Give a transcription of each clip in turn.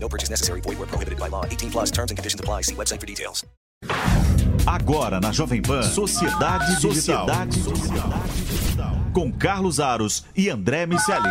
No purchase necessary. Void where prohibited by law. 18 plus terms and conditions apply. See website for details. Agora na Jovem Pan, Sociedade Digital. Sociedade Digital. Com Carlos Aros e André Miceli.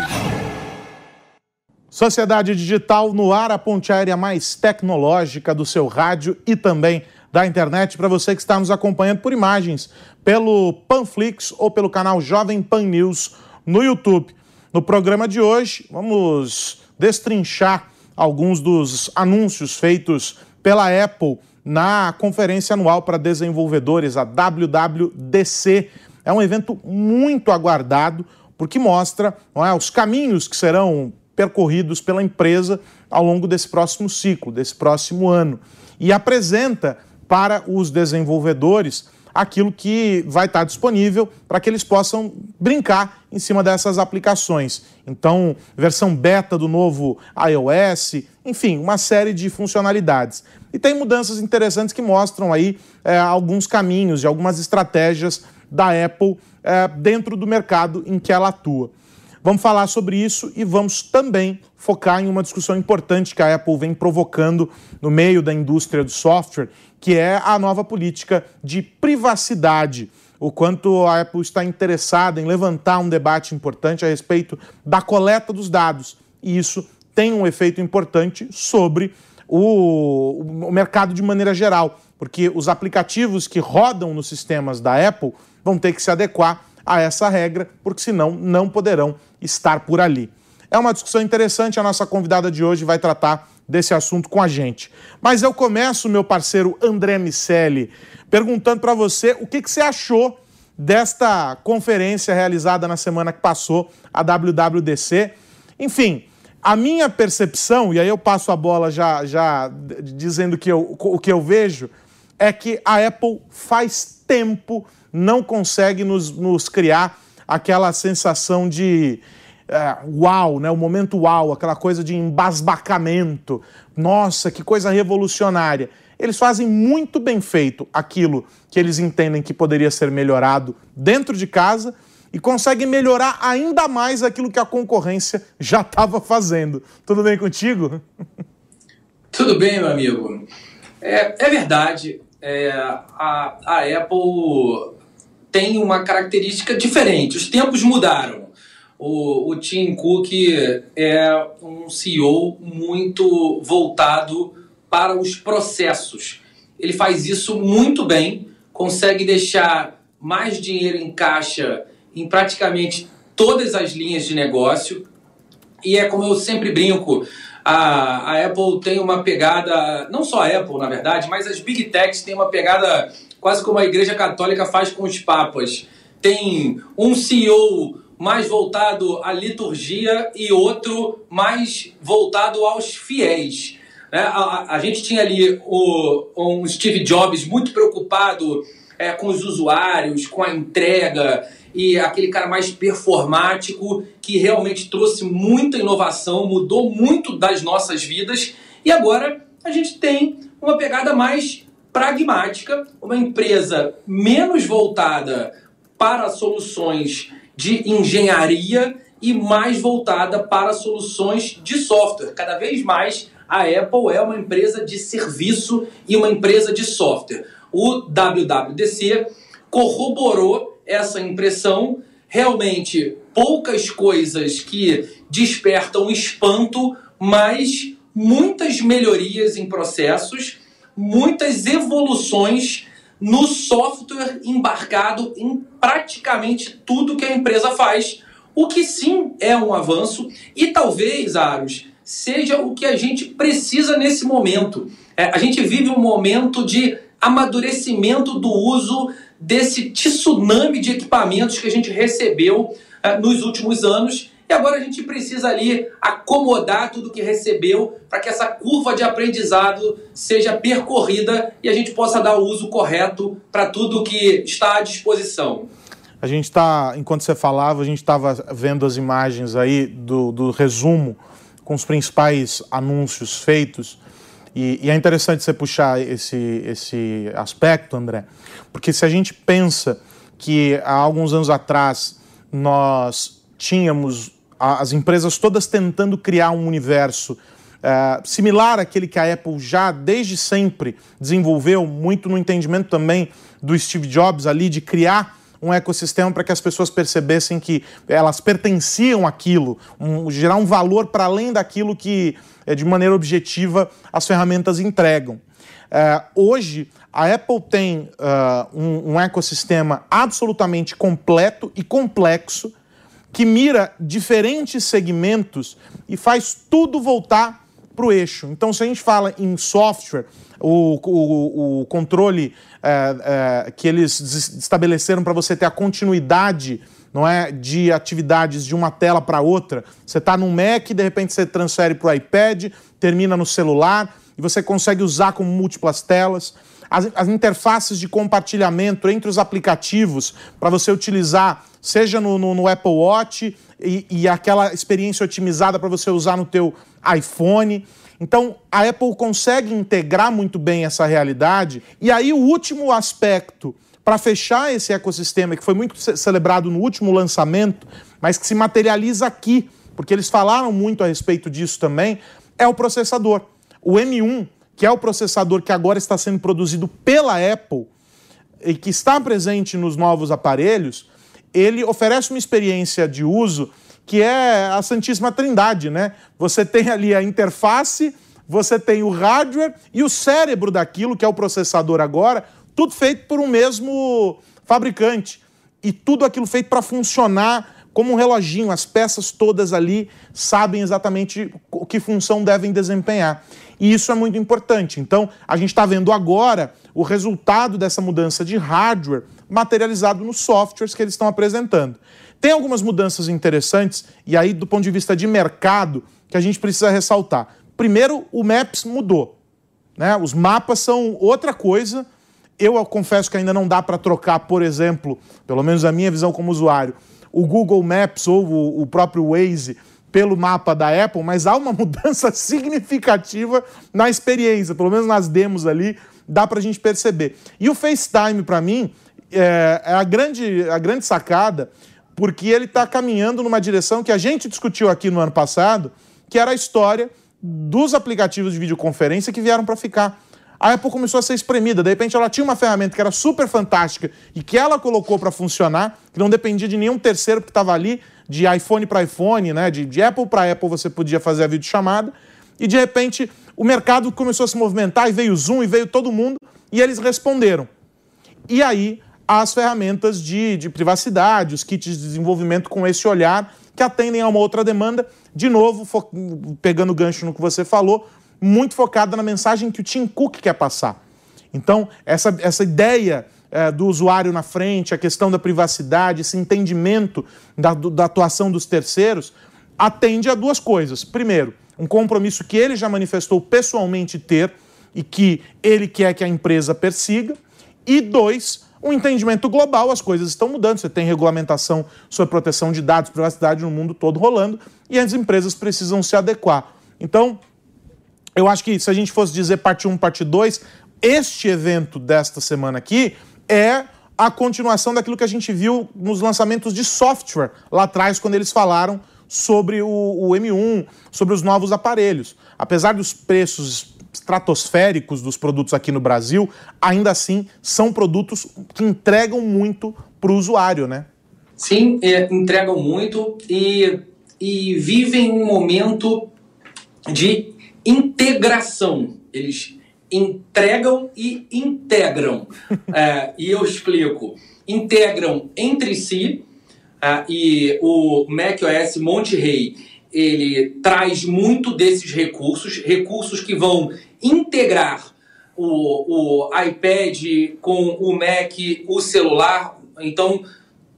Sociedade Digital no ar, a ponte aérea mais tecnológica do seu rádio e também da internet para você que está nos acompanhando por imagens pelo Panflix ou pelo canal Jovem Pan News no YouTube. No programa de hoje, vamos destrinchar alguns dos anúncios feitos pela Apple na conferência anual para desenvolvedores, a WWDC. É um evento muito aguardado porque mostra é, os caminhos que serão percorridos pela empresa ao longo desse próximo ciclo, desse próximo ano. E apresenta para os desenvolvedores aquilo que vai estar disponível para que eles possam brincar em cima dessas aplicações. Então, versão beta do novo iOS, enfim, uma série de funcionalidades. E tem mudanças interessantes que mostram aí é, alguns caminhos e algumas estratégias da Apple é, dentro do mercado em que ela atua. Vamos falar sobre isso e vamos também focar em uma discussão importante que a Apple vem provocando no meio da indústria do software, que é a nova política de privacidade. O quanto a Apple está interessada em levantar um debate importante a respeito da coleta dos dados. E isso tem um efeito importante sobre o, o mercado de maneira geral, porque os aplicativos que rodam nos sistemas da Apple vão ter que se adequar a essa regra, porque senão não poderão estar por ali. É uma discussão interessante, a nossa convidada de hoje vai tratar desse assunto com a gente. Mas eu começo, meu parceiro André Miceli, perguntando para você o que, que você achou desta conferência realizada na semana que passou, a WWDC. Enfim, a minha percepção, e aí eu passo a bola já, já dizendo que eu, o que eu vejo, é que a Apple faz tempo não consegue nos, nos criar aquela sensação de é, uau, né? o momento uau, aquela coisa de embasbacamento. Nossa, que coisa revolucionária. Eles fazem muito bem feito aquilo que eles entendem que poderia ser melhorado dentro de casa e conseguem melhorar ainda mais aquilo que a concorrência já estava fazendo. Tudo bem contigo? Tudo bem, meu amigo. É, é verdade. É, a, a Apple tem uma característica diferente. Os tempos mudaram. O, o Tim Cook é um CEO muito voltado para os processos. Ele faz isso muito bem, consegue deixar mais dinheiro em caixa em praticamente todas as linhas de negócio. E é como eu sempre brinco, a, a Apple tem uma pegada, não só a Apple, na verdade, mas as Big Techs têm uma pegada quase como a Igreja Católica faz com os papas. Tem um CEO mais voltado à liturgia e outro mais voltado aos fiéis. Né? A, a, gente tinha ali o, um Steve Jobs muito preocupado é, com os usuários, com a entrega, e aquele cara mais performático que realmente trouxe muita inovação, mudou muito das nossas vidas. E agora a gente tem uma pegada mais pragmática, uma empresa menos voltada para soluções de engenharia e mais voltada para soluções de software. Cada vez mais a Apple é uma empresa de serviço e uma empresa de software. O WWDC corroborou essa impressão. Realmente, poucas coisas que despertam espanto, mas muitas melhorias em processos muitas evoluções no software embarcado em praticamente tudo que a empresa faz, o que sim é um avanço e talvez, Aros, seja o que a gente precisa nesse momento. É, a gente vive um momento de amadurecimento do uso desse tsunami de equipamentos que a gente recebeu é, nos últimos anos E agora a gente precisa ali acomodar tudo que recebeu para que essa curva de aprendizado seja percorrida e a gente possa dar o uso correto para tudo que está à disposição. A gente está, enquanto você falava, a gente estava vendo as imagens aí do, do resumo com os principais anúncios feitos. E, e, é interessante você puxar esse, esse aspecto, André, porque se a gente pensa que há alguns anos atrás nós tínhamos as empresas todas tentando criar um universo é, similar àquele que a Apple já desde sempre desenvolveu, muito no entendimento também do Steve Jobs ali, de criar um ecossistema para que as pessoas percebessem que elas pertenciam àquilo, um, gerar um valor para além daquilo que, é, de maneira objetiva, as ferramentas entregam. É, hoje, a Apple tem uh, um, um ecossistema absolutamente completo e complexo que mira diferentes segmentos e faz tudo voltar para o eixo. Então, se a gente fala em software, o, o, o controle é, é, que eles estabeleceram para você ter a continuidade não é, de atividades de uma tela para outra. Você está no Mac, de repente você transfere para o iPad, termina no celular e você consegue usar com múltiplas telas. As, as interfaces de compartilhamento entre os aplicativos para você utilizar, seja no, no, no Apple Watch e, e aquela experiência otimizada para você usar no teu iPhone. Então, a Apple consegue integrar muito bem essa realidade. E aí, o último aspecto para fechar esse ecossistema, que foi muito celebrado no último lançamento, mas que se materializa aqui, porque eles falaram muito a respeito disso também, é o processador. O M1, que é o processador que agora está sendo produzido pela Apple e que está presente nos novos aparelhos, ele oferece uma experiência de uso que é a Santíssima Trindade, né? Você tem ali a interface, você tem o hardware e o cérebro daquilo, que é o processador agora, tudo feito por um mesmo fabricante. E tudo aquilo feito para funcionar como um reloginho, as peças todas ali sabem exatamente que função devem desempenhar. E isso é muito importante. Então, a gente está vendo agora o resultado dessa mudança de hardware materializado nos softwares que eles estão apresentando. Tem algumas mudanças interessantes, e aí, do ponto de vista de mercado, que a gente precisa ressaltar. Primeiro, o Maps mudou. Né? Os mapas são outra coisa. Eu confesso que ainda não dá para trocar, por exemplo, pelo menos a minha visão como usuário, o Google Maps ou o próprio Waze pelo mapa da Apple, mas há uma mudança significativa na experiência, pelo menos nas demos ali, dá para a gente perceber. E o FaceTime, para mim, é, é, a, grande, a grande sacada, porque ele está caminhando numa direção que a gente discutiu aqui no ano passado, que era a história dos aplicativos de videoconferência que vieram para ficar. A Apple começou a ser espremida. De repente, ela tinha uma ferramenta que era super fantástica e que ela colocou para funcionar, que não dependia de nenhum terceiro que estava ali, de iPhone para iPhone, né? de, de Apple para Apple você podia fazer a videochamada. E de repente, o mercado começou a se movimentar e veio o Zoom e veio todo mundo e eles responderam. E aí, as ferramentas de, de privacidade, os kits de desenvolvimento com esse olhar que atendem a uma outra demanda, de novo, pegando o gancho no que você falou, muito focada na mensagem que o Tim Cook quer passar. Então, essa, essa ideia é, do usuário na frente, a questão da privacidade, esse entendimento da, da atuação dos terceiros, atende a duas coisas. Primeiro, um compromisso que ele já manifestou pessoalmente ter e que ele quer que a empresa persiga. E dois, um entendimento global, as coisas estão mudando, você tem regulamentação sobre proteção de dados, privacidade no mundo todo rolando, e as empresas precisam se adequar. Então, eu acho que se a gente fosse dizer parte 1, parte 2, este evento desta semana aqui é a continuação daquilo que a gente viu nos lançamentos de software lá atrás, quando eles falaram sobre o, o M1, sobre os novos aparelhos. Apesar dos preços estratosféricos dos produtos aqui no Brasil, ainda assim são produtos que entregam muito para o usuário, né? Sim, é, entregam muito e, e vivem um momento de integração. Eles entregam e integram. é, e eu explico. Integram entre si, é, e o macOS Monte Rei ele traz muito desses recursos, recursos que vão integrar o, o iPad com o Mac, o celular. Então,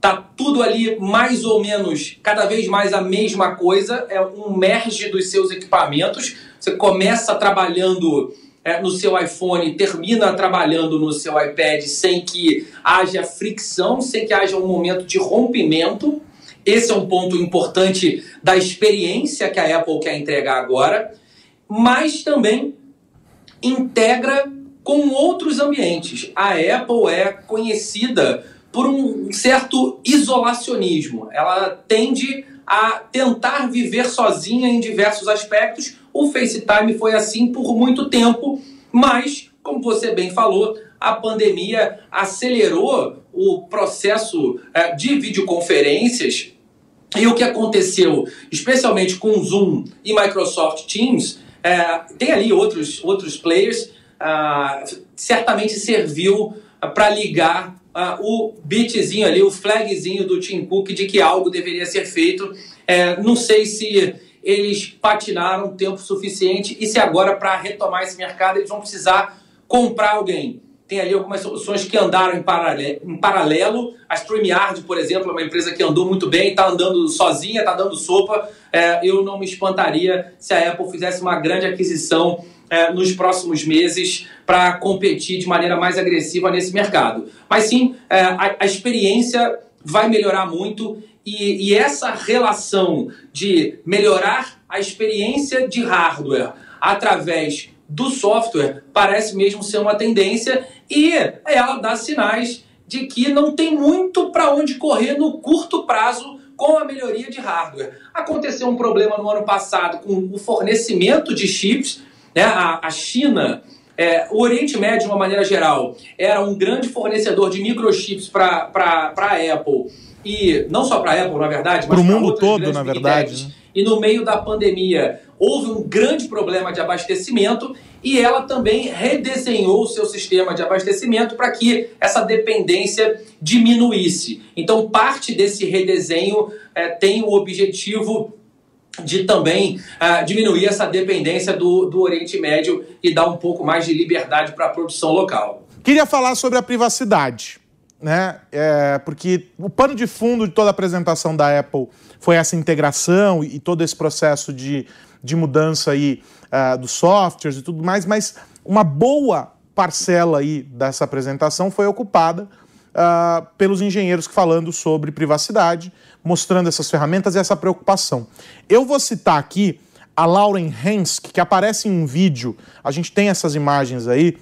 tá tudo ali mais ou menos, cada vez mais a mesma coisa, é um merge dos seus equipamentos. Você começa trabalhando é, no seu iPhone, termina trabalhando no seu iPad sem que haja fricção, sem que haja um momento de rompimento. Esse é um ponto importante da experiência que a Apple quer entregar agora, mas também integra com outros ambientes. A Apple é conhecida por um certo isolacionismo. Ela tende a tentar viver sozinha em diversos aspectos. O FaceTime foi assim por muito tempo, mas, como você bem falou, a pandemia acelerou o processo é, de videoconferências. E o que aconteceu, especialmente com Zoom e Microsoft Teams, é, tem ali outros, outros players, ah, certamente serviu para ligar ah, o bitzinho ali, o flagzinho do Tim Cook de que algo deveria ser feito. É, não sei se eles patinaram tempo suficiente e se agora, para retomar esse mercado, eles vão precisar comprar alguém. Tem ali algumas soluções que andaram em paralelo. Em paralelo. A StreamYard, por exemplo, é uma empresa que andou muito bem, está andando sozinha, está dando sopa. É, eu não me espantaria se a Apple fizesse uma grande aquisição é, nos próximos meses para competir de maneira mais agressiva nesse mercado. Mas sim, é, a, a, experiência vai melhorar muito e, e essa relação de melhorar a experiência de hardware através do software parece mesmo ser uma tendência e ela dá sinais de que não tem muito para onde correr no curto prazo com a melhoria de hardware. Aconteceu um problema no ano passado com o fornecimento de chips né? A, a China, é, o Oriente Médio, de uma maneira geral, era um grande fornecedor de microchips para a Apple. E não só para a Apple, na verdade, mas para o mundo todo, na verdade. Né? E no meio da pandemia houve um grande problema de abastecimento e ela também redesenhou o seu sistema de abastecimento para que essa dependência diminuísse. Então, parte desse redesenho é, tem o objetivo de também uh, diminuir essa dependência do, do Oriente Médio e dar um pouco mais de liberdade para a produção local. Queria falar sobre a privacidade, né? É, porque o pano de fundo de toda a apresentação da Apple foi essa integração e, todo esse processo de, de mudança aí uh, dos softwares e tudo mais, mas uma boa parcela aí dessa apresentação foi ocupada uh, pelos engenheiros falando sobre privacidade, mostrando essas ferramentas e essa preocupação. Eu vou citar aqui a Lauren Hensk, que aparece em um vídeo, a gente tem essas imagens aí,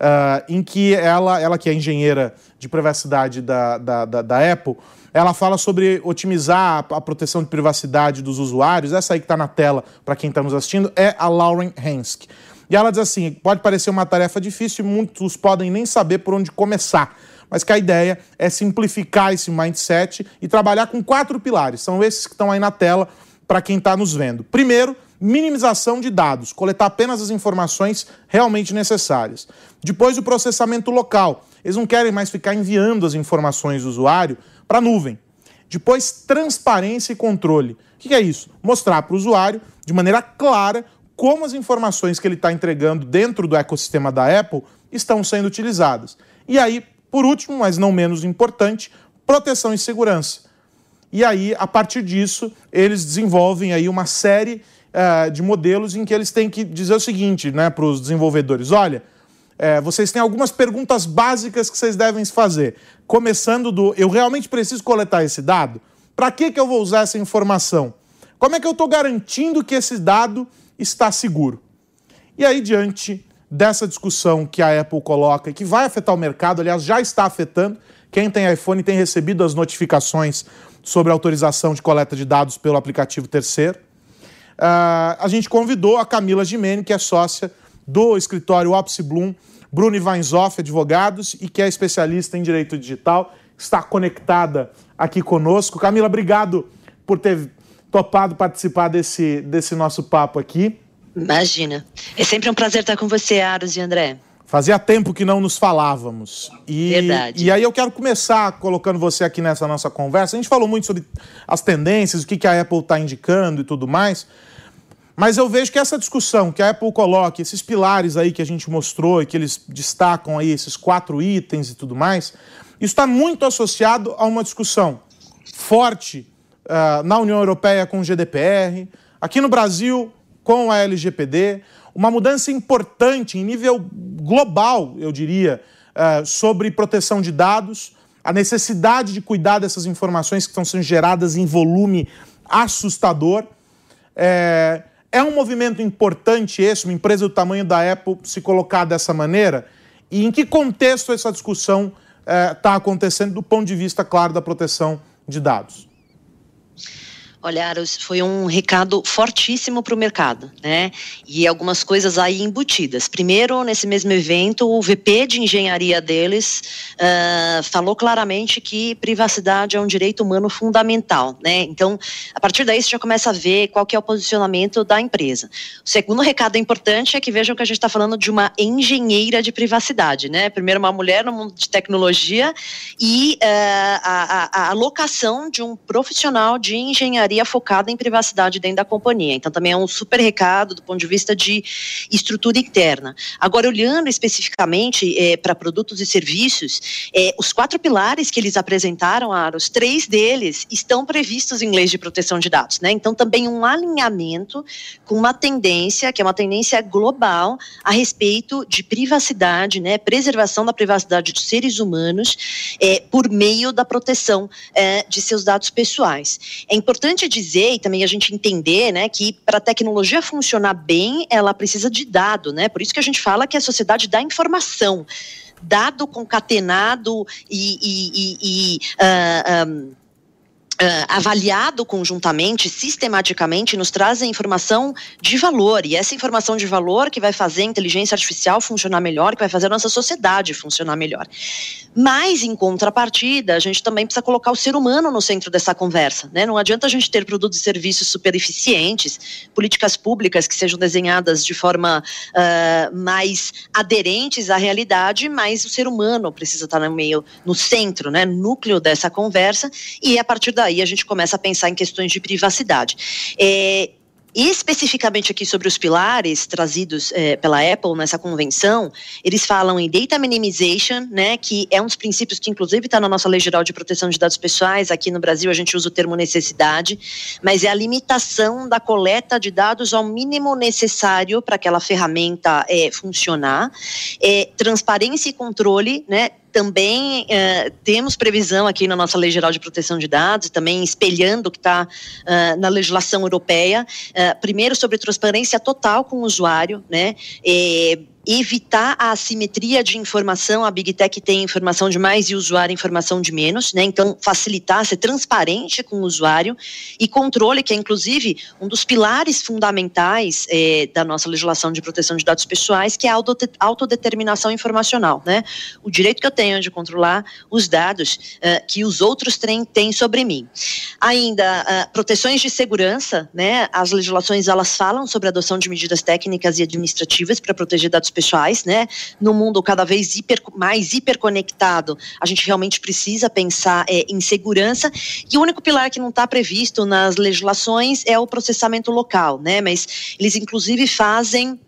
uh, em que ela, ela que é engenheira de privacidade da, da, da, da Apple, ela fala sobre otimizar a, a, proteção de privacidade dos usuários. Essa aí que está na tela para quem está nos assistindo é a Lauren Hensk. E ela diz assim: pode parecer uma tarefa difícil e muitos podem nem saber por onde começar mas que a ideia é simplificar esse mindset e trabalhar com quatro pilares. São esses que estão aí na tela para quem está nos vendo. Primeiro, minimização de dados, coletar apenas as informações realmente necessárias. Depois, o processamento local. Eles não querem mais ficar enviando as informações do usuário para a nuvem. Depois, transparência e controle. O que é isso? Mostrar para o usuário, de maneira clara, como as informações que ele está entregando dentro do ecossistema da Apple estão sendo utilizadas. E aí, por último, mas não menos importante, proteção e segurança. E aí, a partir disso, eles desenvolvem aí uma série uh, de modelos em que eles têm que dizer o seguinte né, para os desenvolvedores: olha, é, vocês têm algumas perguntas básicas que vocês devem fazer. Começando do eu realmente preciso coletar esse dado? Para que, que eu vou usar essa informação? Como é que eu estou garantindo que esse dado está seguro? E aí, diante dessa discussão que a Apple coloca e que vai afetar o mercado, aliás, já está afetando. Quem tem iPhone tem recebido as notificações sobre autorização de coleta de dados pelo aplicativo terceiro. Uh, a gente convidou a Camila Gimene, que é sócia do escritório Opsi Bloom, Bruno Weinzoff, advogados, e que é especialista em direito digital, está conectada aqui conosco. Camila, obrigado por ter topado participar desse, desse nosso papo aqui. Imagina. É sempre um prazer estar com você, Aros e André. Fazia tempo que não nos falávamos. E, Verdade. E aí eu quero começar colocando você aqui nessa nossa conversa. A gente falou muito sobre as tendências, o que, que a Apple está indicando e tudo mais. Mas eu vejo que essa discussão que a Apple coloca, esses pilares aí que a gente mostrou e que eles destacam aí, esses quatro itens e tudo mais, Isso está muito associado a uma discussão forte uh, na União Europeia com o GDPR, aqui no Brasil com a LGPD, uma mudança importante em nível global, eu diria, uh, sobre proteção de dados, a necessidade de cuidar dessas informações que estão sendo geradas em volume assustador. É, é um movimento importante esse, uma empresa do tamanho da Apple se colocar dessa maneira? E em que contexto essa discussão está é, acontecendo do ponto de vista, claro, da proteção de dados? Olha, foi um recado fortíssimo para o mercado, né? E algumas coisas aí embutidas. Primeiro, nesse mesmo evento, o VP de engenharia deles uh, falou claramente que privacidade é um direito humano fundamental, né? Então, a partir daí você já começa a ver qual que é o posicionamento da empresa. O segundo recado importante é que vejam que a gente está falando de uma engenheira de privacidade, né? Primeiro, uma mulher no mundo de tecnologia e uh, a, a, a alocação de um profissional de engenharia estaria focada em privacidade dentro da companhia. Então, também é um super recado do ponto de vista de estrutura interna. Agora, olhando especificamente é, para produtos e serviços, é, os quatro pilares que eles apresentaram, Aros, três deles estão previstos em leis de proteção de dados. Né? Então, também um alinhamento com uma tendência, que é uma tendência global, a respeito de privacidade, né? preservação da privacidade dos seres humanos é, por meio da proteção de seus dados pessoais. É importante importante dizer e também a gente entender, né, que para a tecnologia funcionar bem, ela precisa de dado, né? Por isso que a gente fala que a sociedade dá informação. Dado concatenado e, e, e, e uh, um, Uh, avaliado conjuntamente, sistematicamente, nos traz a informação de valor. E essa informação de valor que vai fazer a inteligência artificial funcionar melhor, que vai fazer a nossa sociedade funcionar melhor. Mas, em contrapartida, a gente também precisa colocar o ser humano no centro dessa conversa. Né? Não adianta a gente ter produtos e serviços super eficientes, políticas públicas que sejam desenhadas de forma uh, mais aderentes à realidade, mas o ser humano precisa estar no meio, no centro, né? núcleo dessa conversa, e a partir daí aí a gente começa a pensar em questões de privacidade. É, especificamente aqui sobre os pilares trazidos é, pela Apple nessa convenção, eles falam em data minimization, né, que é um dos princípios que inclusive está na nossa lei geral de proteção de dados pessoais. Aqui no Brasil a gente usa o termo necessidade, mas é a limitação da coleta de dados ao mínimo necessário para aquela ferramenta é, funcionar. É, transparência e controle, né, também uh, temos previsão aqui na nossa Lei Geral de Proteção de Dados, também espelhando o que está uh, na legislação europeia, uh, primeiro sobre transparência total com o usuário, né? E, evitar a assimetria de informação, a Big Tech tem informação de mais e o usuário informação de menos, né? Então, facilitar, ser transparente com o usuário e controle, que é inclusive um dos pilares fundamentais eh, da nossa legislação de proteção de dados pessoais, que é a autodeterminação informacional, né? O direito que eu tenho de controlar os dados uh, que os outros têm, têm sobre mim. Ainda, uh, proteções de segurança, né? As legislações, elas falam sobre a adoção de medidas técnicas e administrativas para proteger dados dados pessoais, né? No mundo cada vez hiper, mais hiperconectado, a gente realmente precisa pensar é, em segurança. E o único pilar que não está previsto nas legislações é o processamento local, né? Mas eles inclusive fazem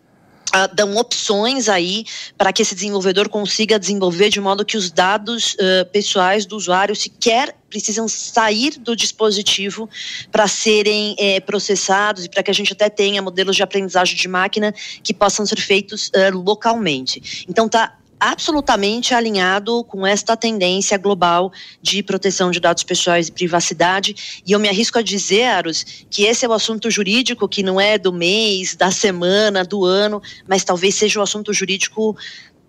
Uh, dão opções aí para que esse desenvolvedor consiga desenvolver de modo que os dados uh, pessoais do usuário sequer precisam sair do dispositivo para serem é, processados e para que a gente até tenha modelos de aprendizagem de máquina que possam ser feitos uh, localmente. Então está absolutamente alinhado com esta tendência global de proteção de dados pessoais e privacidade. E eu me arrisco a dizer, Aros, que esse é o assunto jurídico que não é do mês, da semana, do ano, mas talvez seja o assunto jurídico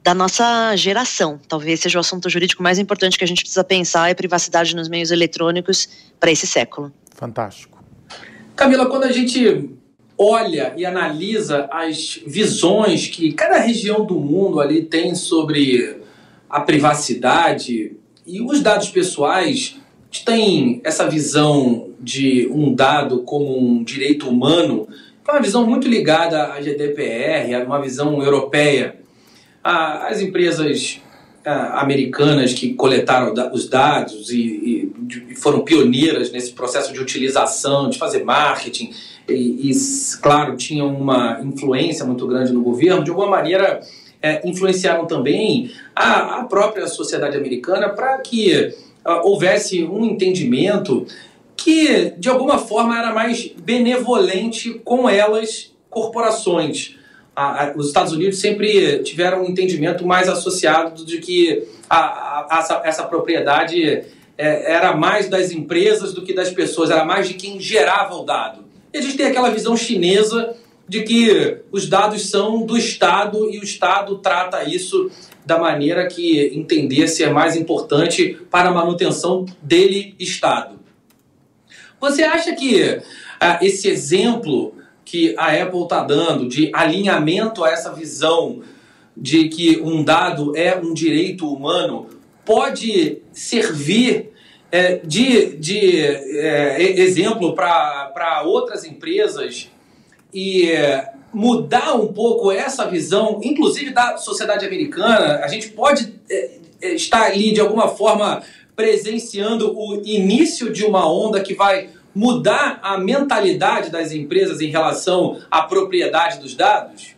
da nossa geração. Talvez seja o assunto jurídico mais importante que a gente precisa pensar é privacidade nos meios eletrônicos para esse século. Fantástico. Camila, quando a gente olha e analisa as visões que cada região do mundo ali tem sobre a privacidade e os dados pessoais, tem essa visão de um dado como um direito humano, é uma visão muito ligada à GDPR, uma visão europeia. As empresas americanas que coletaram os dados e, e foram pioneiras nesse processo de utilização, de fazer marketing, e, e, claro, tinham uma influência muito grande no governo, de alguma maneira é, influenciaram também a, a, própria sociedade americana para que uh, houvesse um entendimento que, de alguma forma, era mais benevolente com elas, corporações. A, a, os Estados Unidos sempre tiveram um entendimento mais associado de que essa, essa propriedade é, era mais das empresas do que das pessoas, era mais de quem gerava o dado. E a gente tem aquela visão chinesa de que os dados são do Estado e o Estado trata isso da maneira que entender se é mais importante para a manutenção dele, Estado. Você acha que ah, esse exemplo que a Apple está dando de alinhamento a essa visão de que um dado é um direito humano pode servir é, de, de é, exemplo para outras empresas e é, mudar um pouco essa visão, inclusive da sociedade americana. A gente pode é, é, estar ali de alguma forma presenciando o início de uma onda que vai mudar a mentalidade das empresas em relação à propriedade dos dados?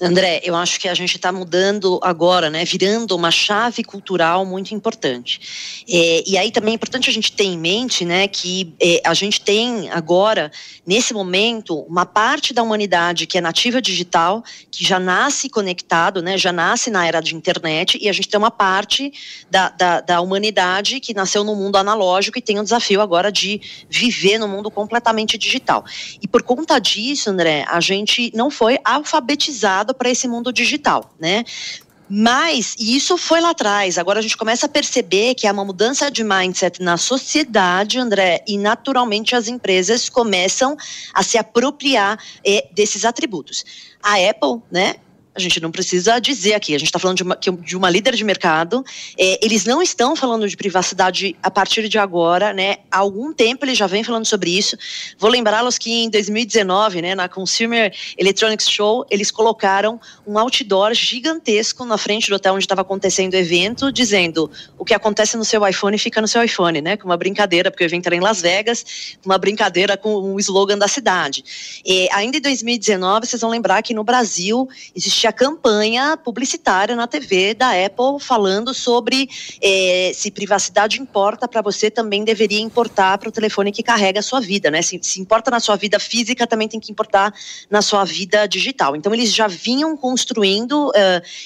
André, eu acho que a gente está mudando agora, né, virando uma chave cultural muito importante. É, e aí também é importante a gente ter em mente, né, que é, a gente tem agora, nesse momento, uma parte da humanidade que é nativa digital, que já nasce conectado, né, já nasce na era de internet, e a gente tem uma parte da, da, da humanidade que nasceu no mundo analógico e tem o desafio agora de viver no mundo completamente digital. E por conta disso, André, a gente não foi alfabetizado para esse mundo digital, né? Mas isso foi lá atrás. Agora a gente começa a perceber que há uma mudança de mindset na sociedade, André, e naturalmente as empresas começam a se apropriar eh, desses atributos. A Apple, né, a gente não precisa dizer aqui, a gente está falando de uma, de uma, líder de mercado, é, eles não estão falando de privacidade a partir de agora, né? Há algum tempo eles já vêm falando sobre isso. Vou lembrá-los que em 2019, né, na Consumer Electronics Show, eles colocaram um outdoor gigantesco na frente do hotel onde estava acontecendo o evento, dizendo o que acontece no seu iPhone fica no seu iPhone, né? Com uma brincadeira, porque o evento era em Las Vegas, uma brincadeira com o slogan da cidade. E, ainda em 2019, vocês vão lembrar que no Brasil existia a campanha publicitária na TV da Apple falando sobre é, se privacidade importa para você, também deveria importar para o telefone que carrega a sua vida, né? Se, se importa na sua vida física, também tem que importar na sua vida digital. Então, eles já vinham construindo uh,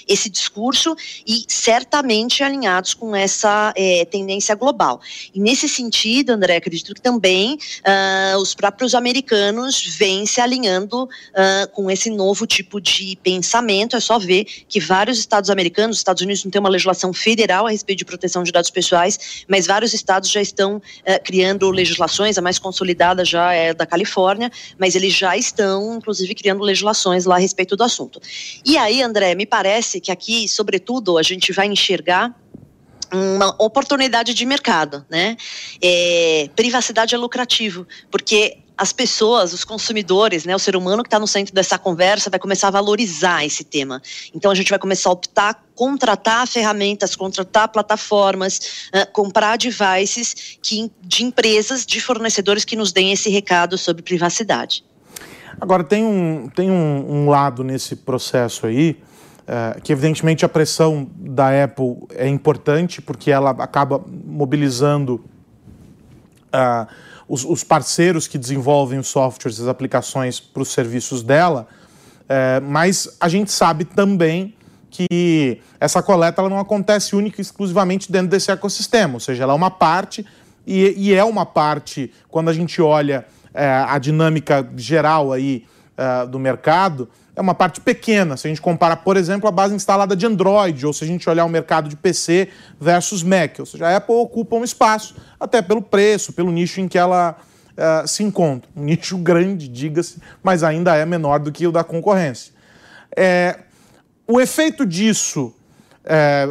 esse discurso e certamente alinhados com essa é, tendência global. E nesse sentido, André, acredito que também uh, os próprios americanos vêm se alinhando uh, com esse novo tipo de pensamento é só ver que vários estados americanos, os Estados Unidos não tem uma legislação federal a respeito de proteção de dados pessoais, mas vários estados já estão eh, criando legislações, a mais consolidada já é da Califórnia, mas eles já estão, inclusive, criando legislações lá a respeito do assunto. E aí, André, me parece que aqui, sobretudo, a gente vai enxergar uma oportunidade de mercado, né? É, privacidade é lucrativo, porque as pessoas, os consumidores, né, o ser humano que está no centro dessa conversa vai começar a valorizar esse tema. Então a gente vai começar a optar, contratar ferramentas, contratar plataformas, uh, comprar devices que, de empresas, de fornecedores que nos deem esse recado sobre privacidade. Agora tem um, tem um, um lado nesse processo aí uh, que evidentemente a pressão da Apple é importante porque ela acaba mobilizando uh, os, os parceiros que desenvolvem os softwares, as aplicações para os serviços dela, é, mas a gente sabe também que essa coleta ela não acontece única e exclusivamente dentro desse ecossistema, ou seja, ela é uma parte e, e é uma parte quando a gente olha é, a dinâmica geral aí é, do mercado, é uma parte pequena. Se a gente compara, por exemplo, a base instalada de Android, ou se a gente olhar o mercado de PC versus Mac. Ou seja, a Apple ocupa um espaço, até pelo preço, pelo nicho em que ela uh, se encontra. Um nicho grande, diga-se, mas ainda é menor do que o da concorrência. É, o efeito disso, é,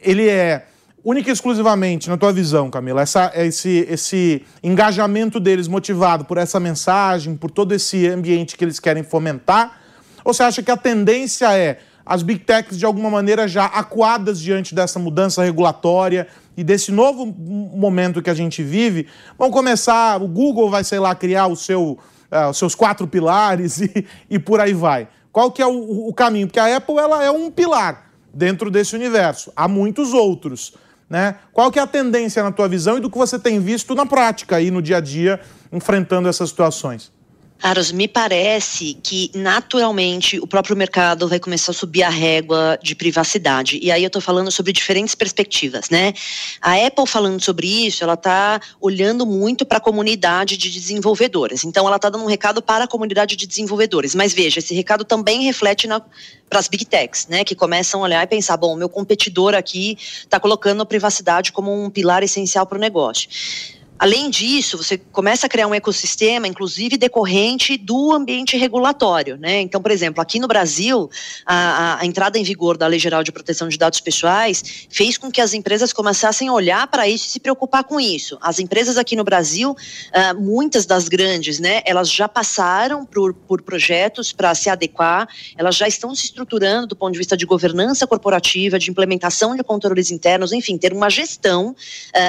ele é única e exclusivamente, na tua visão, Camila, essa, esse, esse engajamento deles motivado por essa mensagem, por todo esse ambiente que eles querem fomentar, ou você acha que a tendência é as big techs, de alguma maneira, já acuadas diante dessa mudança regulatória e desse novo momento que a gente vive, vão começar, o Google vai, sei lá, criar o seu, uh, os seus quatro pilares e, e por aí vai. Qual que é o, o caminho? Porque a Apple ela é um pilar dentro desse universo. Há muitos outros. Né? Qual que é a tendência na tua visão e do que você tem visto na prática aí no dia a dia enfrentando essas situações? Aros, me parece que naturalmente o próprio mercado vai começar a subir a régua de privacidade. E aí eu estou falando sobre diferentes perspectivas, né? A Apple falando sobre isso, ela está olhando muito para a comunidade de desenvolvedores. Então ela está dando um recado para a comunidade de desenvolvedores. Mas veja, esse recado também reflete para as big techs, né? Que começam a olhar e pensar, bom, meu competidor aqui está colocando a privacidade como um pilar essencial para o negócio. Além disso, você começa a criar um ecossistema, inclusive decorrente do ambiente regulatório. Né? Então, por exemplo, aqui no Brasil, a, a, entrada em vigor da Lei Geral de Proteção de Dados Pessoais fez com que as empresas começassem a olhar para isso e se preocupar com isso. As empresas aqui no Brasil, uh, muitas das grandes, né, elas já passaram por, por projetos para se adequar, elas já estão se estruturando do ponto de vista de governança corporativa, de implementação de controles internos, enfim, ter uma gestão uh,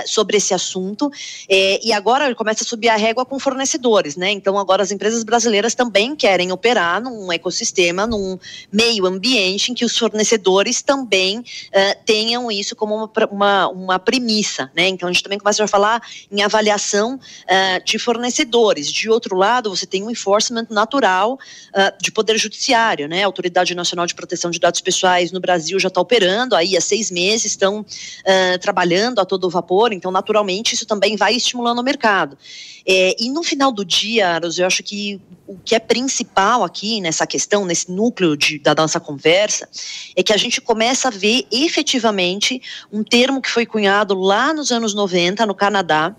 sobre esse assunto. É, é, e agora começa a subir a régua com fornecedores, né? Então agora as empresas brasileiras também querem operar num ecossistema, num meio ambiente em que os fornecedores também uh, tenham isso como uma, uma, uma, premissa, né? Então a gente também começa a falar em avaliação uh, de fornecedores. De outro lado, você tem um enforcement natural uh, de poder judiciário, né? A Autoridade Nacional de Proteção de Dados Pessoais no Brasil já está operando aí há seis meses, estão trabalhando a todo vapor, então naturalmente isso também vai estimulando o mercado. É, e no final do dia, Aros, eu acho que o que é principal aqui nessa questão, nesse núcleo de, da nossa conversa, é que a gente começa a ver efetivamente um termo que foi cunhado lá nos anos 90 no Canadá,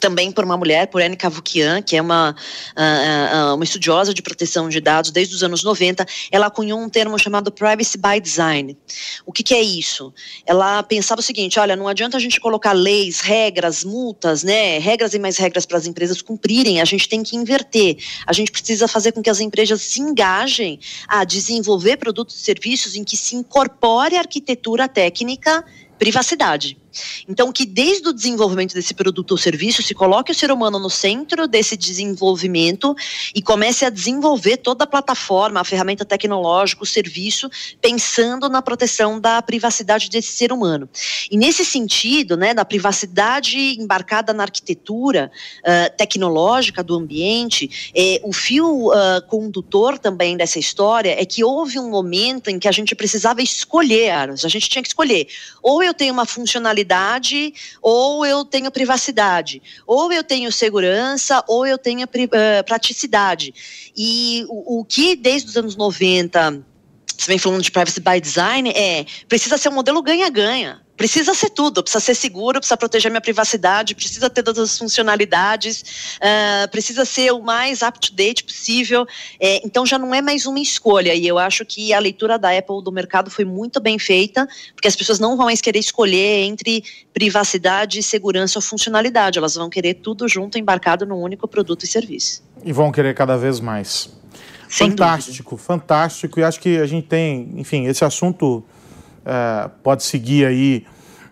também por uma mulher, por Anne Kavukian, que é uma, uh, uh, uma estudiosa de proteção de dados desde os anos 90, ela cunhou um termo chamado Privacy by Design. O que, que, é isso? Ela pensava o seguinte, olha, não adianta a gente colocar leis, regras, multas, né, regras e mais regras para as empresas cumprirem, a gente tem que inverter. A gente precisa fazer com que as empresas se engajem a desenvolver produtos e serviços em que se incorpore a arquitetura técnica privacidade. Então, que desde o desenvolvimento desse produto ou serviço se coloque o ser humano no centro desse desenvolvimento e comece a desenvolver toda a plataforma, a ferramenta tecnológica, o serviço, pensando na proteção da privacidade desse ser humano. E nesse sentido, né, da privacidade embarcada na arquitetura uh, tecnológica do ambiente, é, o fio uh, condutor também dessa história é que houve um momento em que a gente precisava escolher, a gente tinha que escolher, ou eu tenho uma funcionalidade qualidade, ou eu tenho privacidade, ou eu tenho segurança, ou eu tenho uh, praticidade. E o, o que desde os anos 90 você vem falando de privacy by design, é precisa ser um modelo ganha-ganha. Precisa ser tudo, precisa ser seguro, precisa proteger minha privacidade, precisa ter todas as funcionalidades, uh, precisa ser o mais up-to-date possível. É, então já não é mais uma escolha. E eu acho que a leitura da Apple do mercado foi muito bem feita, porque as pessoas não vão mais querer escolher entre privacidade, segurança ou funcionalidade. Elas vão querer tudo junto, embarcado num único produto e serviço. E vão querer cada vez mais. Sem fantástico, dúvida. fantástico. E acho que a gente tem, enfim, esse assunto é, pode seguir aí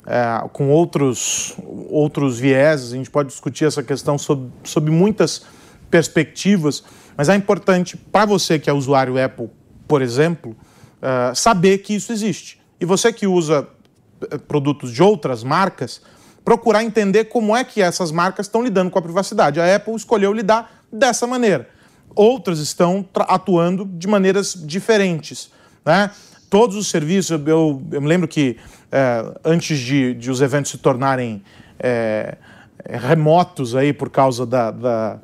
é, com outros, outros vieses, a gente pode discutir essa questão sob, sob muitas perspectivas, mas é importante para você que é usuário Apple, por exemplo, é, saber que isso existe. E você que usa produtos de outras marcas, procurar entender como é que essas marcas estão lidando com a privacidade. A Apple escolheu lidar dessa maneira outras estão atuando de maneiras diferentes. Né? Todos os serviços, eu, eu me lembro que é, antes de, de, os eventos se tornarem é, remotos aí por causa da, da,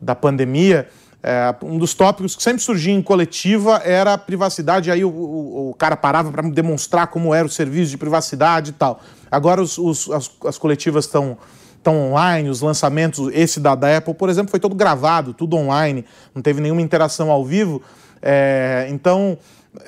da pandemia, é, um dos tópicos que sempre surgia em coletiva era a privacidade, aí o, o, o cara parava para demonstrar como era o serviço de privacidade e tal. Agora os, os, as, as coletivas estão estão online, os lançamentos, esse da, da Apple, por exemplo, foi todo gravado, tudo online, não teve nenhuma interação ao vivo. É, então,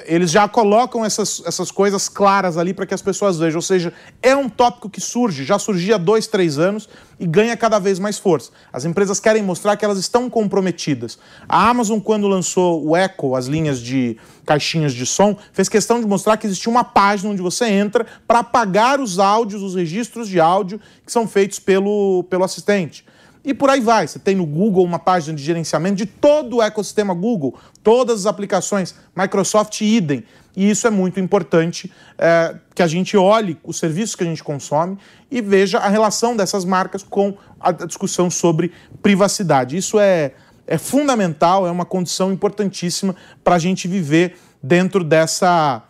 eles já colocam essas, essas coisas claras ali para que as pessoas vejam. Ou seja, é um tópico que surge, já surgia há dois, três anos e ganha cada vez mais força. As empresas querem mostrar que elas estão comprometidas. A Amazon, quando lançou o Echo, as linhas de caixinhas de som, fez questão de mostrar que existia uma página onde você entra para apagar os áudios, os registros de áudio que são feitos pelo, pelo assistente. E por aí vai. Você tem no Google uma página de gerenciamento de todo o ecossistema Google, todas as aplicações, Microsoft idem. E isso é muito importante é, que a gente olhe os serviços que a gente consome e veja a relação dessas marcas com a discussão sobre privacidade. Isso é, é fundamental, é uma condição importantíssima para a gente viver dentro dessa,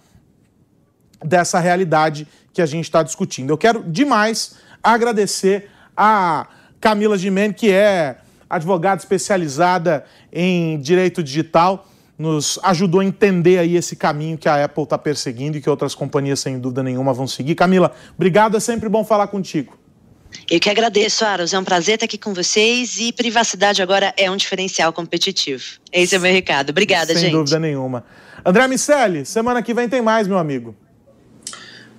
dessa realidade que a gente está discutindo. Eu quero demais agradecer a Camila Gimene, que é advogada especializada em direito digital nos ajudou a entender aí esse caminho que a Apple está perseguindo e que outras companhias, sem dúvida nenhuma, vão seguir. Camila, obrigado, é sempre bom falar contigo. Eu que agradeço, Aros. É um prazer estar aqui com vocês e privacidade agora é um diferencial competitivo. Esse é o meu recado. Obrigada, Sem gente. Sem dúvida nenhuma. André Miceli, semana que vem tem mais, meu amigo.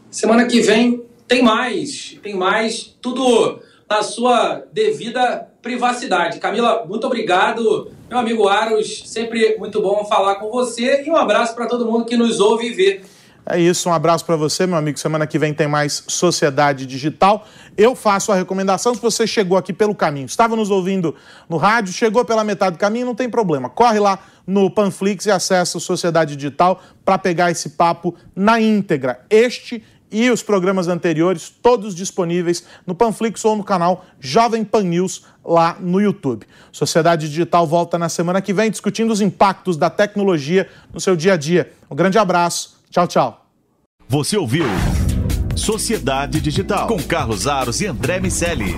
Semana que vem tem mais. Tem mais. Tudo na sua devida privacidade. Camila, muito obrigado. Meu amigo Aros, sempre muito bom falar com você e um abraço para todo mundo que nos ouve e vê. É isso, um abraço para você, meu amigo. Semana que vem tem mais Sociedade Digital. Eu faço a recomendação, se você chegou aqui pelo caminho, estava nos ouvindo no rádio, chegou pela metade do caminho, não tem problema. Corre lá no Panflix e acessa Sociedade Digital para pegar esse papo na íntegra. Este e os programas anteriores, todos disponíveis no Panflix ou no canal Jovem Pan News lá no YouTube. Sociedade Digital volta na semana que vem discutindo os impactos da tecnologia no seu dia a dia. Um grande abraço. Tchau, tchau. Você ouviu Sociedade Digital com Carlos Aros e André Miceli.